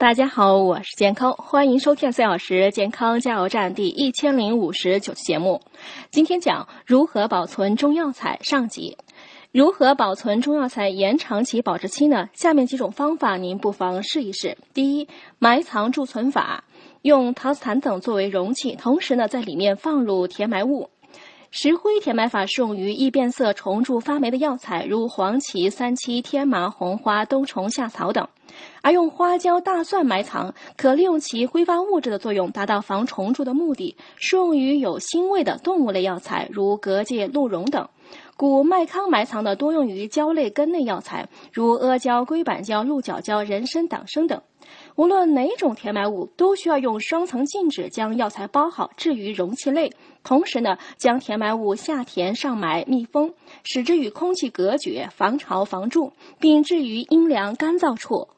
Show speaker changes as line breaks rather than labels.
大家好，我是健康，欢迎收听四小时健康加油站第一千零五十九期节目。今天讲如何保存中药材上集。如何保存中药材延长其保质期呢？下面几种方法您不妨试一试。第一，埋藏贮存法，用陶瓷坛等作为容器，同时呢在里面放入填埋物。石灰填埋法适用于易变色、虫蛀发霉的药材，如黄芪、三七、天麻、红花、冬虫夏草等；而用花椒、大蒜埋藏，可利用其挥发物质的作用，达到防虫蛀的目的，适用于有腥味的动物类药材，如蛤蚧、鹿茸等。古麦糠埋藏的多用于胶类根类药材，如阿胶、龟板胶、鹿角胶、人参、党参等。无论哪种填埋物，都需要用双层禁纸将药材包好，置于容器内。同时呢，将填埋物下填上埋，密封，使之与空气隔绝，防潮防蛀，并置于阴凉干燥处。